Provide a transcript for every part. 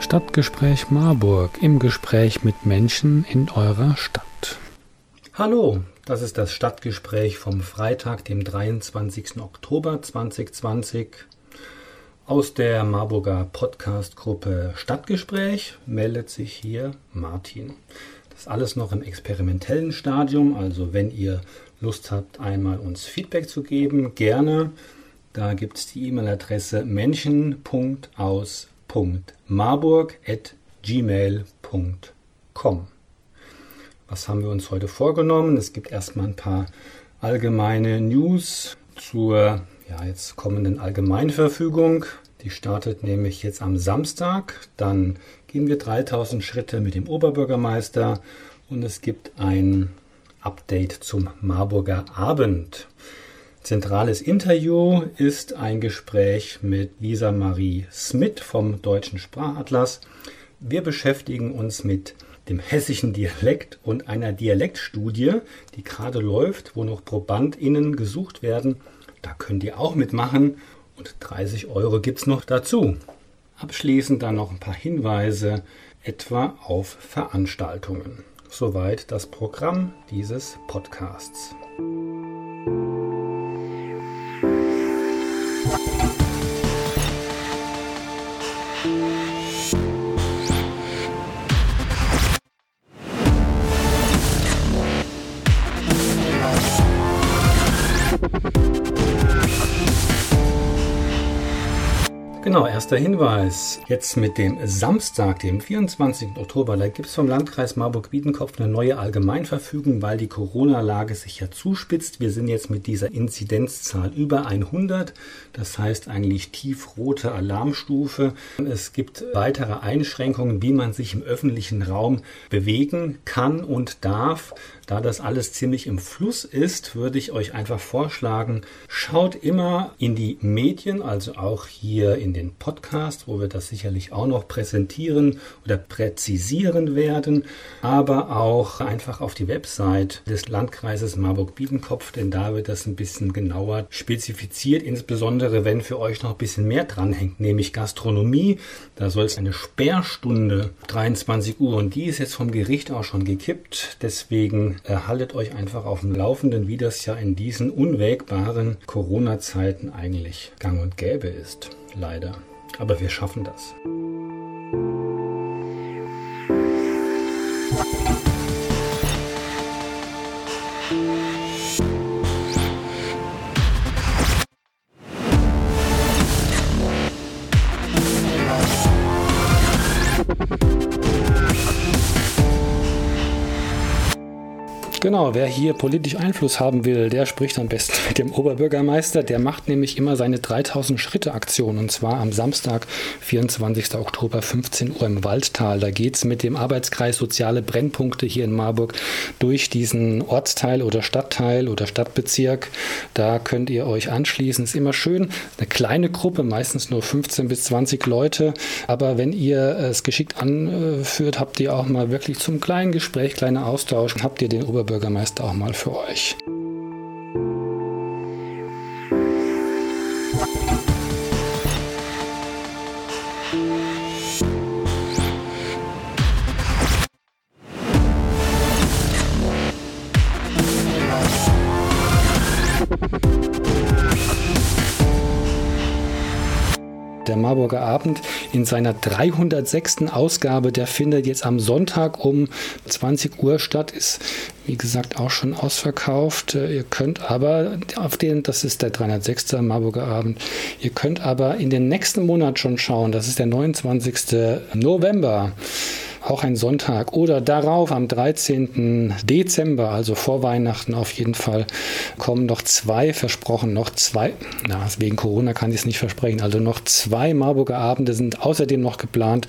Stadtgespräch Marburg im Gespräch mit Menschen in eurer Stadt. Hallo, das ist das Stadtgespräch vom Freitag, dem 23. Oktober 2020. Aus der Marburger Podcast-Gruppe Stadtgespräch meldet sich hier Martin. Das ist alles noch im experimentellen Stadium, also wenn ihr Lust habt, einmal uns Feedback zu geben, gerne. Da gibt es die E-Mail-Adresse menschen.aus marburg.gmail.com. Was haben wir uns heute vorgenommen? Es gibt erstmal ein paar allgemeine News zur ja, jetzt kommenden Allgemeinverfügung. Die startet nämlich jetzt am Samstag. Dann gehen wir 3000 Schritte mit dem Oberbürgermeister und es gibt ein Update zum Marburger Abend. Zentrales Interview ist ein Gespräch mit Lisa Marie Smith vom Deutschen Sprachatlas. Wir beschäftigen uns mit dem hessischen Dialekt und einer Dialektstudie, die gerade läuft, wo noch ProbandInnen gesucht werden. Da könnt ihr auch mitmachen und 30 Euro gibt es noch dazu. Abschließend dann noch ein paar Hinweise etwa auf Veranstaltungen. Soweit das Programm dieses Podcasts. Erster Hinweis. Jetzt mit dem Samstag, dem 24. Oktober, da gibt es vom Landkreis Marburg-Biedenkopf eine neue Allgemeinverfügung, weil die Corona-Lage sich ja zuspitzt. Wir sind jetzt mit dieser Inzidenzzahl über 100. Das heißt eigentlich tiefrote Alarmstufe. Es gibt weitere Einschränkungen, wie man sich im öffentlichen Raum bewegen kann und darf. Da das alles ziemlich im Fluss ist, würde ich euch einfach vorschlagen, schaut immer in die Medien, also auch hier in den Podcast, wo wir das sicherlich auch noch präsentieren oder präzisieren werden, aber auch einfach auf die Website des Landkreises Marburg-Biedenkopf, denn da wird das ein bisschen genauer spezifiziert, insbesondere wenn für euch noch ein bisschen mehr dranhängt, nämlich Gastronomie. Da soll es eine Sperrstunde 23 Uhr und die ist jetzt vom Gericht auch schon gekippt. Deswegen haltet euch einfach auf dem Laufenden, wie das ja in diesen unwägbaren Corona-Zeiten eigentlich gang und gäbe ist. Leider. Aber wir schaffen das. Genau, wer hier politisch Einfluss haben will, der spricht am besten mit dem Oberbürgermeister. Der macht nämlich immer seine 3000 Schritte Aktion und zwar am Samstag, 24. Oktober, 15 Uhr im Waldtal. Da geht es mit dem Arbeitskreis Soziale Brennpunkte hier in Marburg durch diesen Ortsteil oder Stadtteil oder Stadtbezirk. Da könnt ihr euch anschließen. Ist immer schön. Eine kleine Gruppe, meistens nur 15 bis 20 Leute. Aber wenn ihr es geschickt anführt, habt ihr auch mal wirklich zum kleinen Gespräch, kleiner Austausch, habt ihr den Oberbürgermeister Bürgermeister auch mal für euch. Marburger Abend in seiner 306. Ausgabe. Der findet jetzt am Sonntag um 20 Uhr statt. Ist wie gesagt auch schon ausverkauft. Ihr könnt aber auf den, das ist der 306. Marburger Abend, ihr könnt aber in den nächsten Monat schon schauen. Das ist der 29. November. Auch ein Sonntag. Oder darauf am 13. Dezember, also vor Weihnachten auf jeden Fall, kommen noch zwei versprochen, noch zwei, na, wegen Corona kann ich es nicht versprechen, also noch zwei Marburger Abende sind außerdem noch geplant.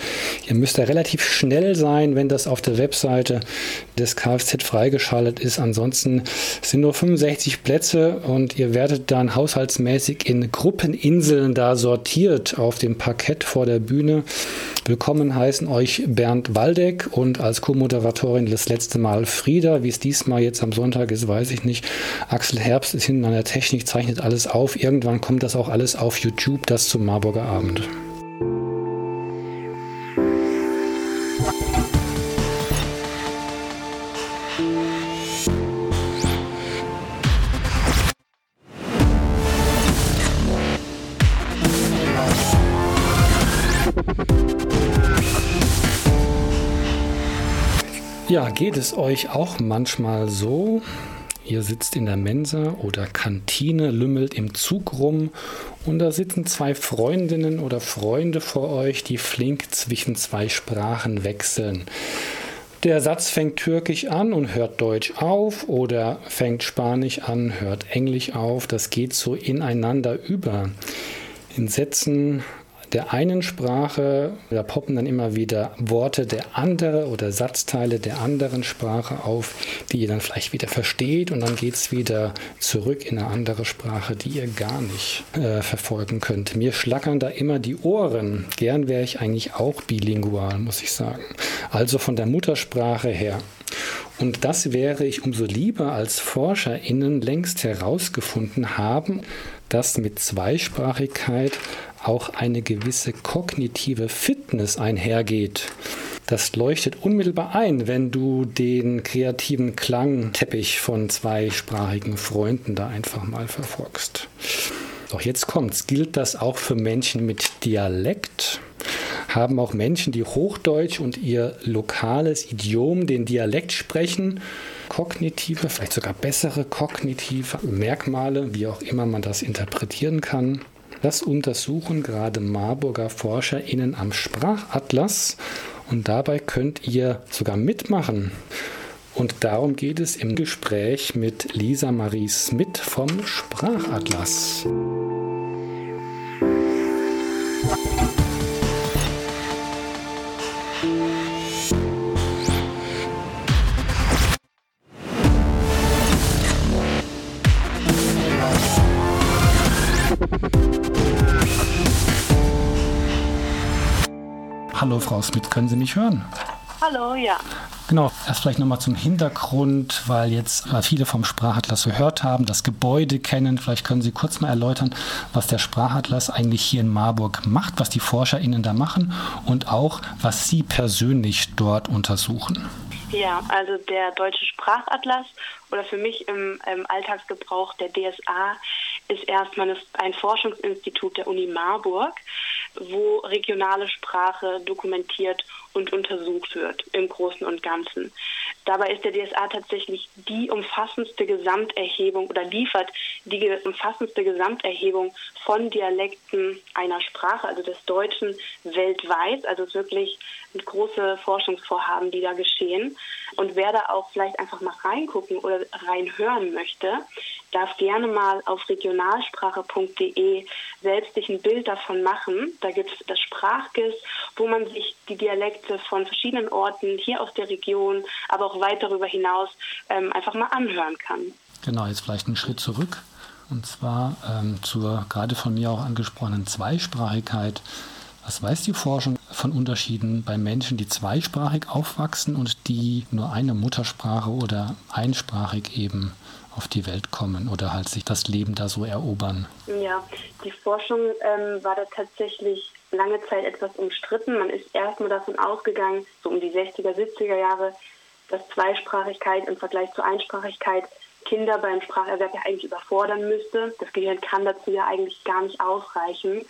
Ihr müsst da relativ schnell sein, wenn das auf der Webseite des Kfz freigeschaltet ist. Ansonsten sind nur 65 Plätze und ihr werdet dann haushaltsmäßig in Gruppeninseln da sortiert auf dem Parkett vor der Bühne. Willkommen heißen euch Bernd Waldeck und als Co-Moderatorin das letzte Mal Frieda. Wie es diesmal jetzt am Sonntag ist, weiß ich nicht. Axel Herbst ist hinten an der Technik, zeichnet alles auf. Irgendwann kommt das auch alles auf YouTube, das zum Marburger Abend. Geht es euch auch manchmal so? Ihr sitzt in der Mensa oder Kantine, lümmelt im Zug rum und da sitzen zwei Freundinnen oder Freunde vor euch, die flink zwischen zwei Sprachen wechseln. Der Satz fängt Türkisch an und hört Deutsch auf oder fängt Spanisch an, hört Englisch auf. Das geht so ineinander über. In Sätzen der einen Sprache, da poppen dann immer wieder Worte der andere oder Satzteile der anderen Sprache auf, die ihr dann vielleicht wieder versteht und dann geht es wieder zurück in eine andere Sprache, die ihr gar nicht äh, verfolgen könnt. Mir schlackern da immer die Ohren. Gern wäre ich eigentlich auch bilingual, muss ich sagen. Also von der Muttersprache her. Und das wäre ich umso lieber, als ForscherInnen längst herausgefunden haben, dass mit Zweisprachigkeit auch eine gewisse kognitive Fitness einhergeht. Das leuchtet unmittelbar ein, wenn du den kreativen Klangteppich von zweisprachigen Freunden da einfach mal verfolgst. Doch jetzt kommt's. Gilt das auch für Menschen mit Dialekt? Haben auch Menschen, die Hochdeutsch und ihr lokales Idiom, den Dialekt sprechen, kognitive, vielleicht sogar bessere kognitive Merkmale, wie auch immer man das interpretieren kann? Das untersuchen gerade Marburger ForscherInnen am Sprachatlas und dabei könnt ihr sogar mitmachen. Und darum geht es im Gespräch mit Lisa Marie Smith vom Sprachatlas. Frau Smith, können Sie mich hören? Hallo, ja. Genau, erst vielleicht nochmal zum Hintergrund, weil jetzt viele vom Sprachatlas gehört haben, das Gebäude kennen. Vielleicht können Sie kurz mal erläutern, was der Sprachatlas eigentlich hier in Marburg macht, was die ForscherInnen da machen und auch, was Sie persönlich dort untersuchen. Ja, also der Deutsche Sprachatlas oder für mich im, im Alltagsgebrauch der DSA ist erstmal ein Forschungsinstitut der Uni Marburg, wo regionale Sprache dokumentiert und untersucht wird im Großen und Ganzen. Dabei ist der DSA tatsächlich die umfassendste Gesamterhebung oder liefert die umfassendste Gesamterhebung von Dialekten einer Sprache, also des Deutschen, weltweit. Also wirklich große Forschungsvorhaben, die da geschehen. Und wer da auch vielleicht einfach mal reingucken oder reinhören möchte, darf gerne mal auf regionalsprache.de selbst sich ein Bild davon machen. Da gibt es das Sprachgis, wo man sich die Dialekte von verschiedenen Orten hier aus der Region, aber auch weit darüber hinaus ähm, einfach mal anhören kann. Genau, jetzt vielleicht einen Schritt zurück. Und zwar ähm, zur gerade von mir auch angesprochenen Zweisprachigkeit. Was weiß die Forschung von Unterschieden bei Menschen, die zweisprachig aufwachsen und die nur eine Muttersprache oder einsprachig eben auf die Welt kommen oder halt sich das Leben da so erobern? Ja, die Forschung ähm, war da tatsächlich lange Zeit etwas umstritten. Man ist erstmal davon ausgegangen, so um die 60er, 70er Jahre, dass Zweisprachigkeit im Vergleich zur Einsprachigkeit Kinder beim Spracherwerb ja eigentlich überfordern müsste. Das Gehirn kann dazu ja eigentlich gar nicht ausreichen.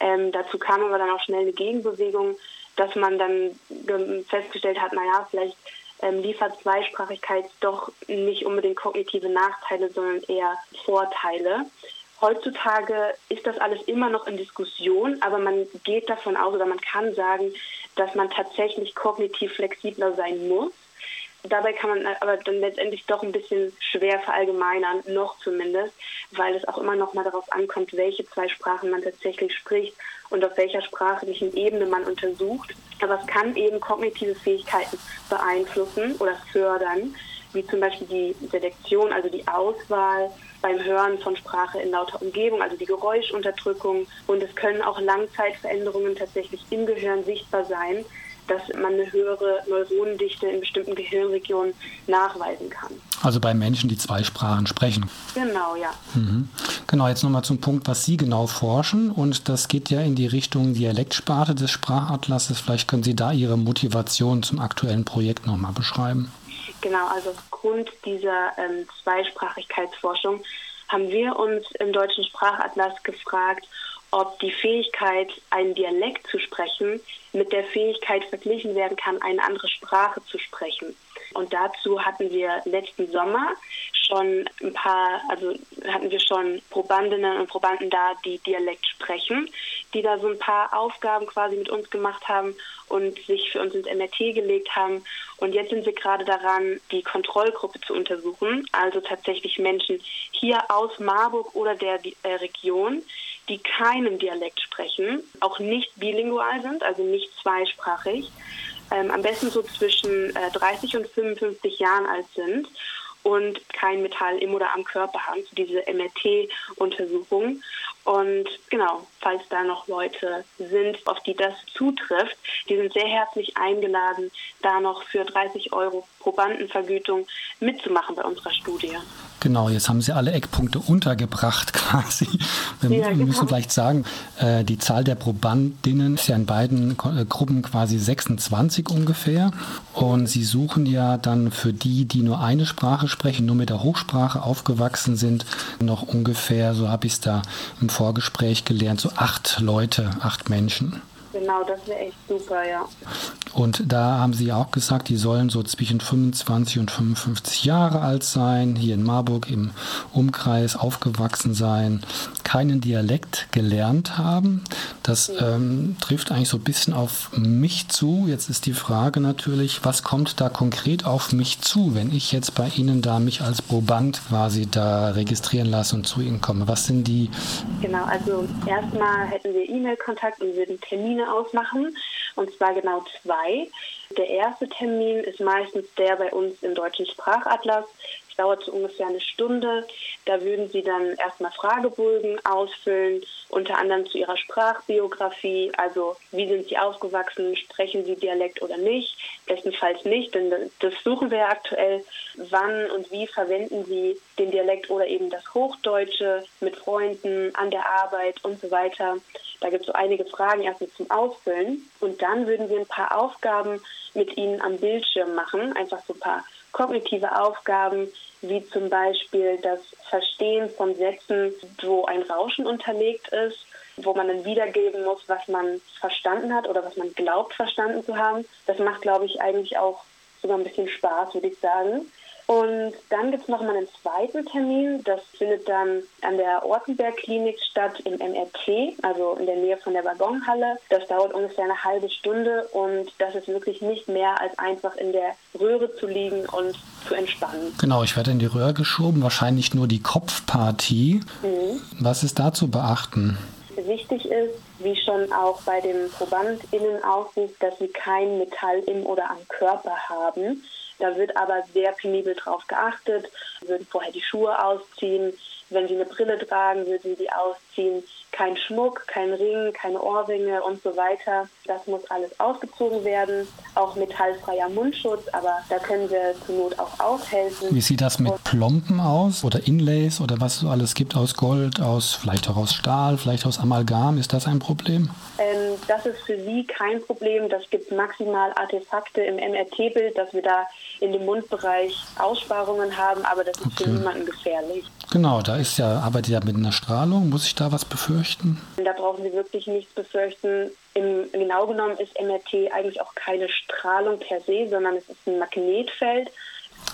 Ähm, dazu kam aber dann auch schnell eine Gegenbewegung, dass man dann festgestellt hat, naja, vielleicht ähm, liefert Zweisprachigkeit doch nicht unbedingt kognitive Nachteile, sondern eher Vorteile. Heutzutage ist das alles immer noch in Diskussion, aber man geht davon aus oder man kann sagen, dass man tatsächlich kognitiv flexibler sein muss. Dabei kann man aber dann letztendlich doch ein bisschen schwer verallgemeinern, noch zumindest, weil es auch immer noch mal darauf ankommt, welche zwei Sprachen man tatsächlich spricht und auf welcher sprachlichen Ebene man untersucht. Aber es kann eben kognitive Fähigkeiten beeinflussen oder fördern, wie zum Beispiel die Selektion, also die Auswahl beim Hören von Sprache in lauter Umgebung, also die Geräuschunterdrückung. Und es können auch Langzeitveränderungen tatsächlich im Gehirn sichtbar sein, dass man eine höhere Neuronendichte in bestimmten Gehirnregionen nachweisen kann. Also bei Menschen, die zwei Sprachen sprechen. Genau, ja. Mhm. Genau, jetzt nochmal zum Punkt, was Sie genau forschen. Und das geht ja in die Richtung Dialektsparte des Sprachatlases. Vielleicht können Sie da Ihre Motivation zum aktuellen Projekt nochmal beschreiben. Genau, also aufgrund dieser ähm, Zweisprachigkeitsforschung haben wir uns im Deutschen Sprachatlas gefragt, ob die Fähigkeit, einen Dialekt zu sprechen, mit der Fähigkeit verglichen werden kann, eine andere Sprache zu sprechen. Und dazu hatten wir letzten Sommer schon ein paar, also hatten wir schon Probandinnen und Probanden da, die Dialekt sprechen, die da so ein paar Aufgaben quasi mit uns gemacht haben und sich für uns ins MRT gelegt haben. Und jetzt sind wir gerade daran, die Kontrollgruppe zu untersuchen, also tatsächlich Menschen hier aus Marburg oder der äh, Region, die keinen Dialekt sprechen, auch nicht bilingual sind, also nicht zweisprachig, ähm, am besten so zwischen äh, 30 und 55 Jahren alt sind und kein Metall im oder am Körper haben, so diese MRT-Untersuchung. Und genau, falls da noch Leute sind, auf die das zutrifft, die sind sehr herzlich eingeladen, da noch für 30 Euro Probandenvergütung mitzumachen bei unserer Studie. Genau, jetzt haben Sie alle Eckpunkte untergebracht quasi. Wir ja, genau. müssen vielleicht sagen, äh, die Zahl der Probandinnen ist ja in beiden äh, Gruppen quasi 26 ungefähr. Und Sie suchen ja dann für die, die nur eine Sprache sprechen, nur mit der Hochsprache aufgewachsen sind, noch ungefähr, so habe ich es da im Vorgespräch gelernt, so acht Leute, acht Menschen. Genau, das wäre echt super, ja. Und da haben Sie auch gesagt, die sollen so zwischen 25 und 55 Jahre alt sein, hier in Marburg im Umkreis aufgewachsen sein, keinen Dialekt gelernt haben. Das ähm, trifft eigentlich so ein bisschen auf mich zu. Jetzt ist die Frage natürlich, was kommt da konkret auf mich zu, wenn ich jetzt bei Ihnen da mich als Proband quasi da registrieren lasse und zu Ihnen komme? Was sind die? Genau, also erstmal hätten wir E-Mail-Kontakt und würden Termine ausmachen und zwar genau zwei. Der erste Termin ist meistens der bei uns im Deutschen Sprachatlas dauert so ungefähr eine Stunde. Da würden Sie dann erstmal Fragebögen ausfüllen, unter anderem zu Ihrer Sprachbiografie, also wie sind Sie aufgewachsen, sprechen Sie Dialekt oder nicht, bestenfalls nicht, denn das suchen wir ja aktuell. Wann und wie verwenden Sie den Dialekt oder eben das Hochdeutsche mit Freunden, an der Arbeit und so weiter. Da gibt es so einige Fragen erstmal zum Ausfüllen. Und dann würden wir ein paar Aufgaben mit Ihnen am Bildschirm machen, einfach so ein paar kognitive Aufgaben, wie zum Beispiel das Verstehen von Sätzen, wo ein Rauschen unterlegt ist, wo man dann wiedergeben muss, was man verstanden hat oder was man glaubt verstanden zu haben. Das macht, glaube ich, eigentlich auch sogar ein bisschen Spaß, würde ich sagen. Und dann gibt es nochmal einen zweiten Termin. Das findet dann an der Ortenberg-Klinik statt im MRT, also in der Nähe von der Waggonhalle. Das dauert ungefähr eine halbe Stunde und das ist wirklich nicht mehr als einfach in der Röhre zu liegen und zu entspannen. Genau, ich werde in die Röhre geschoben, wahrscheinlich nur die Kopfpartie. Mhm. Was ist da zu beachten? Wichtig ist, wie schon auch bei dem ProbandInnen-Aufruf, dass sie kein Metall im oder am Körper haben. Da wird aber sehr penibel drauf geachtet. Würden vorher die Schuhe ausziehen. Wenn sie eine Brille tragen, würden sie die ausziehen. Kein Schmuck, kein Ring, keine Ohrringe und so weiter. Das muss alles ausgezogen werden. Auch metallfreier Mundschutz, aber da können wir zur Not auch aushelfen. Wie sieht das mit Plomben aus oder Inlays oder was es so alles gibt aus Gold, aus vielleicht auch aus Stahl, vielleicht aus Amalgam? Ist das ein Problem? Ähm, das ist für Sie kein Problem. Das gibt maximal Artefakte im MRT-Bild, dass wir da in dem Mundbereich Aussparungen haben, aber das ist okay. für niemanden gefährlich. Genau, da ist ja, arbeitet ja mit einer Strahlung. Muss ich da was befürchten? Da brauchen Sie wirklich nichts befürchten. Im, genau genommen ist MRT eigentlich auch keine Strahlung per se, sondern es ist ein Magnetfeld.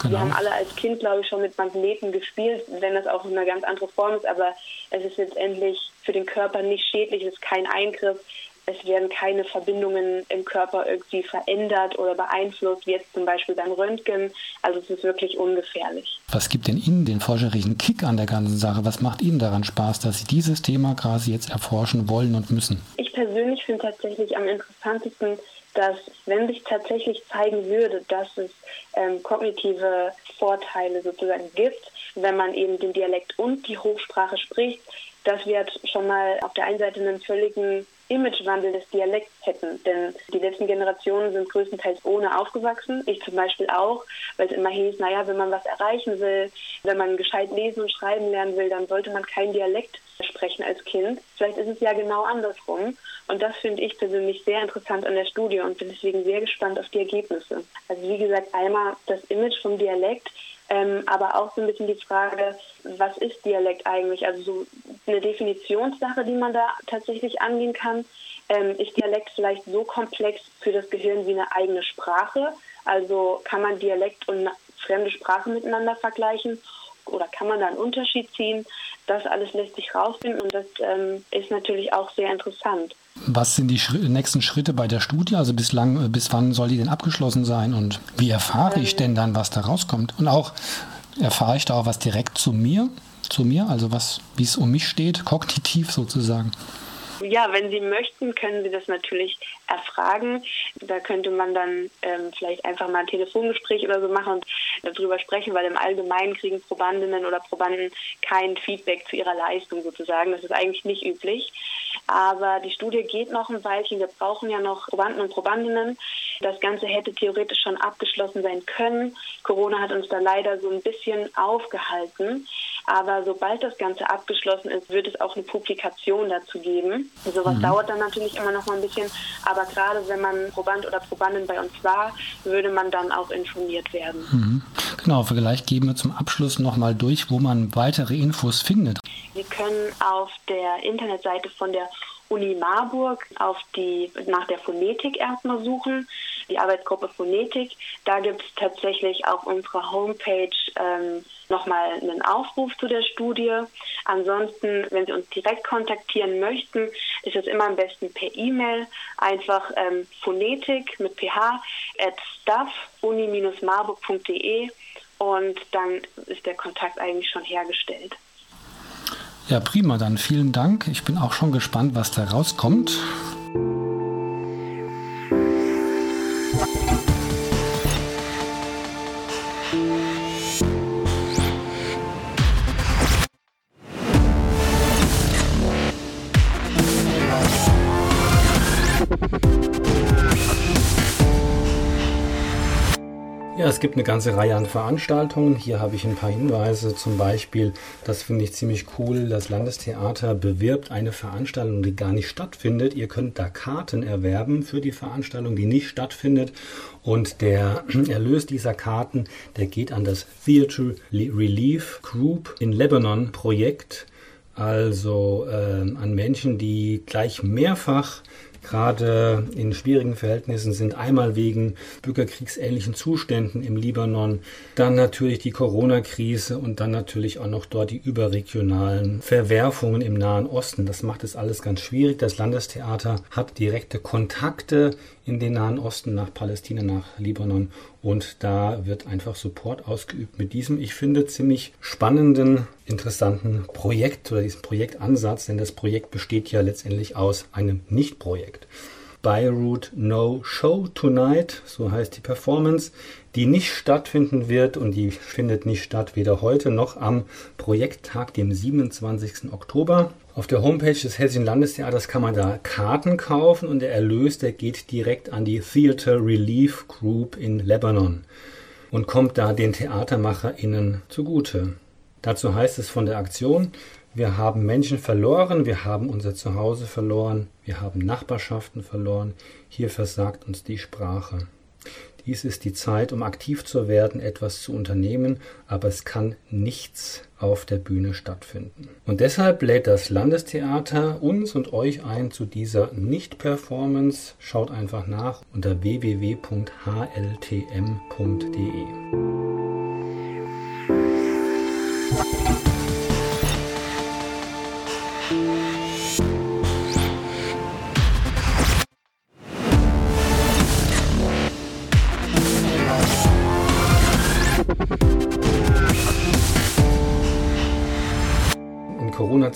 Genau. Wir haben alle als Kind, glaube ich, schon mit Magneten gespielt, wenn das auch eine ganz andere Form ist, aber es ist letztendlich für den Körper nicht schädlich, es ist kein Eingriff es werden keine Verbindungen im Körper irgendwie verändert oder beeinflusst, wie jetzt zum Beispiel beim Röntgen. Also es ist wirklich ungefährlich. Was gibt denn Ihnen den forscherischen Kick an der ganzen Sache? Was macht Ihnen daran Spaß, dass Sie dieses Thema quasi jetzt erforschen wollen und müssen? Ich persönlich finde tatsächlich am interessantesten, dass wenn sich tatsächlich zeigen würde, dass es ähm, kognitive Vorteile sozusagen gibt, wenn man eben den Dialekt und die Hochsprache spricht, dass wir schon mal auf der einen Seite einen völligen Imagewandel des Dialekts hätten. Denn die letzten Generationen sind größtenteils ohne aufgewachsen. Ich zum Beispiel auch, weil es immer hieß, naja, wenn man was erreichen will, wenn man gescheit lesen und schreiben lernen will, dann sollte man kein Dialekt sprechen als Kind. Vielleicht ist es ja genau andersrum. Und das finde ich persönlich sehr interessant an der Studie und bin deswegen sehr gespannt auf die Ergebnisse. Also wie gesagt, einmal das Image vom Dialekt, ähm, aber auch so ein bisschen die Frage, was ist Dialekt eigentlich? Also so eine Definitionssache, die man da tatsächlich angehen kann. Ähm, ist Dialekt vielleicht so komplex für das Gehirn wie eine eigene Sprache? Also kann man Dialekt und fremde Sprache miteinander vergleichen? Oder kann man da einen Unterschied ziehen? Das alles lässt sich rausfinden und das ähm, ist natürlich auch sehr interessant. Was sind die Schri nächsten Schritte bei der Studie? Also bislang, äh, bis wann soll die denn abgeschlossen sein und wie erfahre ich denn dann, was da rauskommt? Und auch erfahre ich da auch was direkt zu mir, zu mir, also was, wie es um mich steht, kognitiv sozusagen? Ja, wenn Sie möchten, können Sie das natürlich erfragen. Da könnte man dann ähm, vielleicht einfach mal ein Telefongespräch oder so machen und darüber sprechen, weil im Allgemeinen kriegen Probandinnen oder Probanden kein Feedback zu ihrer Leistung sozusagen. Das ist eigentlich nicht üblich. Aber die Studie geht noch ein Weilchen. Wir brauchen ja noch Probanden und Probandinnen. Das Ganze hätte theoretisch schon abgeschlossen sein können. Corona hat uns da leider so ein bisschen aufgehalten. Aber sobald das Ganze abgeschlossen ist, wird es auch eine Publikation dazu geben. Sowas mhm. dauert dann natürlich immer noch mal ein bisschen. Aber gerade wenn man Proband oder Probandin bei uns war, würde man dann auch informiert werden. Mhm. Genau, vielleicht geben wir zum Abschluss noch mal durch, wo man weitere Infos findet. Sie können auf der Internetseite von der Uni Marburg auf die, nach der Phonetik erstmal suchen, die Arbeitsgruppe Phonetik. Da gibt es tatsächlich auf unserer Homepage ähm, nochmal einen Aufruf zu der Studie. Ansonsten, wenn Sie uns direkt kontaktieren möchten, ist es immer am besten per E-Mail. Einfach ähm, Phonetik mit ph at staff-uni-marburg.de und dann ist der Kontakt eigentlich schon hergestellt. Ja, prima, dann vielen Dank. Ich bin auch schon gespannt, was da rauskommt. Es gibt eine ganze Reihe an Veranstaltungen. Hier habe ich ein paar Hinweise. Zum Beispiel, das finde ich ziemlich cool, das Landestheater bewirbt eine Veranstaltung, die gar nicht stattfindet. Ihr könnt da Karten erwerben für die Veranstaltung, die nicht stattfindet. Und der Erlös dieser Karten, der geht an das Theatre Relief Group in Lebanon Projekt. Also äh, an Menschen, die gleich mehrfach gerade in schwierigen Verhältnissen sind. Einmal wegen bürgerkriegsähnlichen Zuständen im Libanon, dann natürlich die Corona-Krise und dann natürlich auch noch dort die überregionalen Verwerfungen im Nahen Osten. Das macht es alles ganz schwierig. Das Landestheater hat direkte Kontakte in den Nahen Osten, nach Palästina, nach Libanon. Und da wird einfach Support ausgeübt mit diesem, ich finde, ziemlich spannenden, interessanten Projekt oder diesem Projektansatz, denn das Projekt besteht ja letztendlich aus einem Nicht-Projekt. Beirut No Show Tonight, so heißt die Performance, die nicht stattfinden wird und die findet nicht statt, weder heute noch am Projekttag, dem 27. Oktober. Auf der Homepage des Hessischen Landestheaters kann man da Karten kaufen und der Erlös, der geht direkt an die Theater Relief Group in Lebanon und kommt da den TheatermacherInnen zugute. Dazu heißt es von der Aktion, wir haben Menschen verloren, wir haben unser Zuhause verloren, wir haben Nachbarschaften verloren, hier versagt uns die Sprache. Dies ist die Zeit, um aktiv zu werden, etwas zu unternehmen, aber es kann nichts auf der Bühne stattfinden. Und deshalb lädt das Landestheater uns und euch ein zu dieser Nicht-Performance. Schaut einfach nach unter www.hltm.de.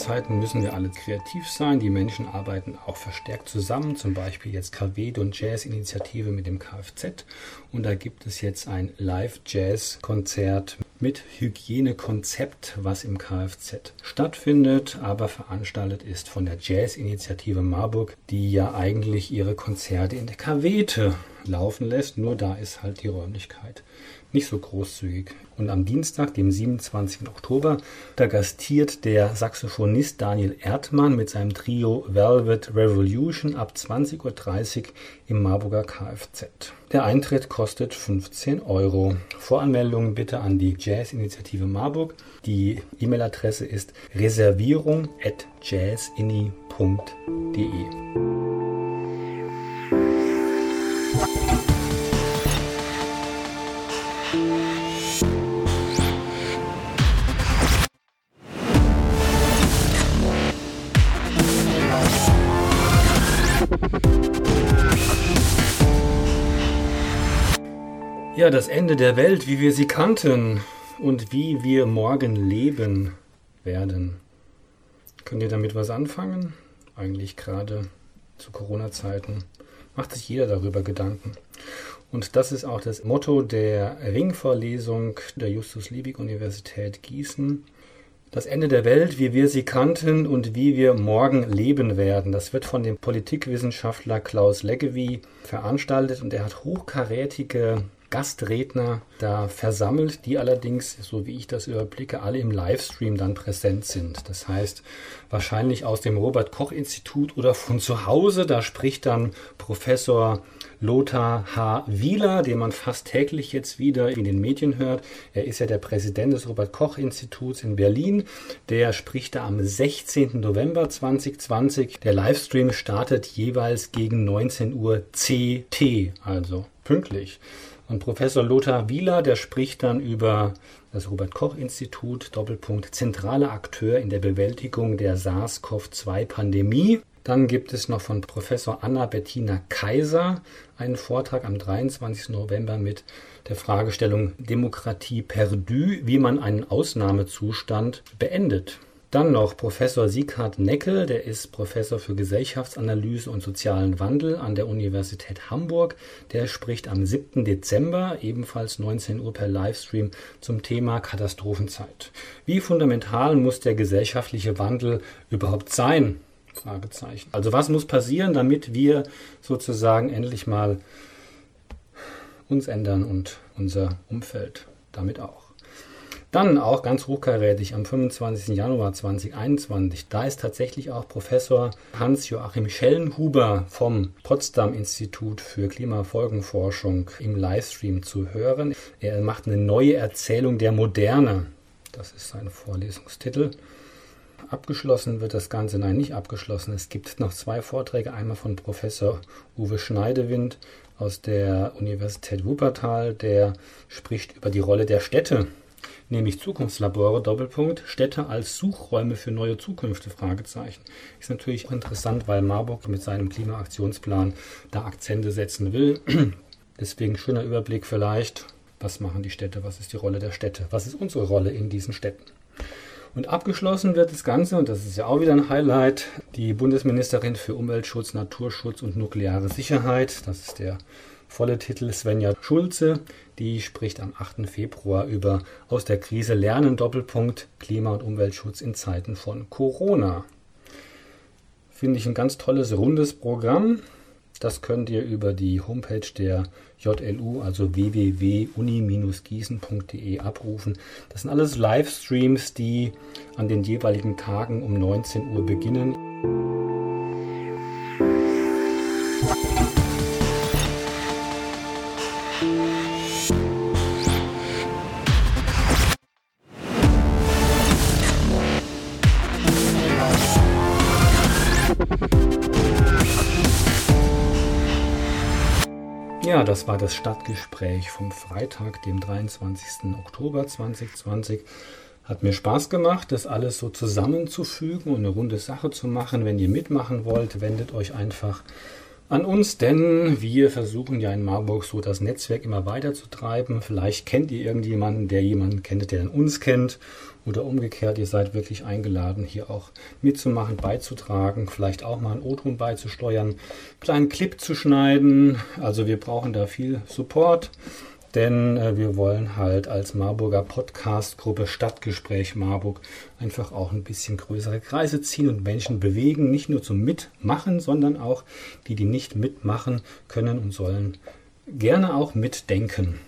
Corona-Zeiten müssen wir alle kreativ sein. Die Menschen arbeiten auch verstärkt zusammen, zum Beispiel jetzt KW und Jazz-Initiative mit dem Kfz. Und da gibt es jetzt ein Live-Jazz-Konzert mit Hygienekonzept, was im Kfz stattfindet, aber veranstaltet ist von der Jazz-Initiative Marburg, die ja eigentlich ihre Konzerte in der Kawete laufen lässt. Nur da ist halt die Räumlichkeit nicht so großzügig. Und am Dienstag, dem 27. Oktober, da gastiert der Saxophonist Daniel Erdmann mit seinem Trio Velvet Revolution ab 20.30 Uhr im Marburger Kfz. Der Eintritt kostet 15 Euro. Voranmeldungen bitte an die Jazz-Initiative Marburg. Die E-Mail-Adresse ist reservierung Ja, das Ende der Welt, wie wir sie kannten und wie wir morgen leben werden. Könnt ihr damit was anfangen? Eigentlich gerade zu Corona-Zeiten macht sich jeder darüber Gedanken. Und das ist auch das Motto der Ringvorlesung der Justus-Liebig-Universität Gießen. Das Ende der Welt, wie wir sie kannten und wie wir morgen leben werden. Das wird von dem Politikwissenschaftler Klaus Leggevi veranstaltet und er hat hochkarätige Gastredner da versammelt, die allerdings, so wie ich das überblicke, alle im Livestream dann präsent sind. Das heißt, wahrscheinlich aus dem Robert Koch Institut oder von zu Hause, da spricht dann Professor Lothar H. Wieler, den man fast täglich jetzt wieder in den Medien hört. Er ist ja der Präsident des Robert Koch Instituts in Berlin. Der spricht da am 16. November 2020. Der Livestream startet jeweils gegen 19 Uhr CT, also pünktlich. Und Professor Lothar Wieler, der spricht dann über das Robert Koch Institut, Doppelpunkt, zentraler Akteur in der Bewältigung der SARS-CoV-2-Pandemie. Dann gibt es noch von Professor Anna Bettina Kaiser einen Vortrag am 23. November mit der Fragestellung Demokratie perdu, wie man einen Ausnahmezustand beendet. Dann noch Professor Sieghard Neckel, der ist Professor für Gesellschaftsanalyse und sozialen Wandel an der Universität Hamburg. Der spricht am 7. Dezember, ebenfalls 19 Uhr per Livestream, zum Thema Katastrophenzeit. Wie fundamental muss der gesellschaftliche Wandel überhaupt sein? Fragezeichen. Also was muss passieren, damit wir sozusagen endlich mal uns ändern und unser Umfeld damit auch. Dann auch ganz hochkarätig am 25. Januar 2021, da ist tatsächlich auch Professor Hans-Joachim Schellenhuber vom Potsdam Institut für Klimafolgenforschung im Livestream zu hören. Er macht eine neue Erzählung der Moderne. Das ist sein Vorlesungstitel. Abgeschlossen wird das Ganze, nein, nicht abgeschlossen. Es gibt noch zwei Vorträge, einmal von Professor Uwe Schneidewind aus der Universität Wuppertal, der spricht über die Rolle der Städte nämlich Zukunftslabore, Doppelpunkt, Städte als Suchräume für neue Zukünfte, Fragezeichen. Ist natürlich interessant, weil Marburg mit seinem Klimaaktionsplan da Akzente setzen will. Deswegen schöner Überblick vielleicht, was machen die Städte, was ist die Rolle der Städte, was ist unsere Rolle in diesen Städten. Und abgeschlossen wird das Ganze, und das ist ja auch wieder ein Highlight, die Bundesministerin für Umweltschutz, Naturschutz und nukleare Sicherheit, das ist der volle Titel Svenja Schulze, die spricht am 8. Februar über Aus der Krise lernen Doppelpunkt Klima- und Umweltschutz in Zeiten von Corona. Finde ich ein ganz tolles, rundes Programm. Das könnt ihr über die Homepage der JLU, also www.uni-gießen.de abrufen. Das sind alles Livestreams, die an den jeweiligen Tagen um 19 Uhr beginnen. Das war das Stadtgespräch vom Freitag, dem 23. Oktober 2020. Hat mir Spaß gemacht, das alles so zusammenzufügen und eine runde Sache zu machen. Wenn ihr mitmachen wollt, wendet euch einfach an uns, denn wir versuchen ja in Marburg so das Netzwerk immer weiter zu treiben. Vielleicht kennt ihr irgendjemanden, der jemanden kennt, der uns kennt oder umgekehrt. Ihr seid wirklich eingeladen, hier auch mitzumachen, beizutragen, vielleicht auch mal einen O-Ton beizusteuern, kleinen Clip zu schneiden. Also wir brauchen da viel Support denn äh, wir wollen halt als Marburger Podcast-Gruppe Stadtgespräch Marburg einfach auch ein bisschen größere Kreise ziehen und Menschen bewegen, nicht nur zum Mitmachen, sondern auch die, die nicht mitmachen können und sollen, gerne auch mitdenken,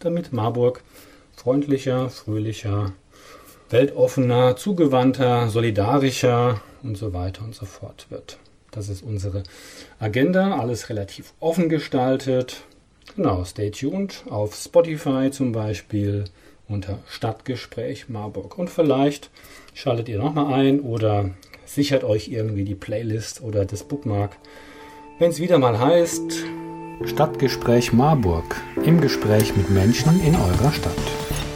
damit Marburg freundlicher, fröhlicher, weltoffener, zugewandter, solidarischer und so weiter und so fort wird. Das ist unsere Agenda, alles relativ offen gestaltet, Genau, stay tuned auf Spotify zum Beispiel unter Stadtgespräch Marburg. Und vielleicht schaltet ihr nochmal ein oder sichert euch irgendwie die Playlist oder das Bookmark, wenn es wieder mal heißt Stadtgespräch Marburg im Gespräch mit Menschen in eurer Stadt.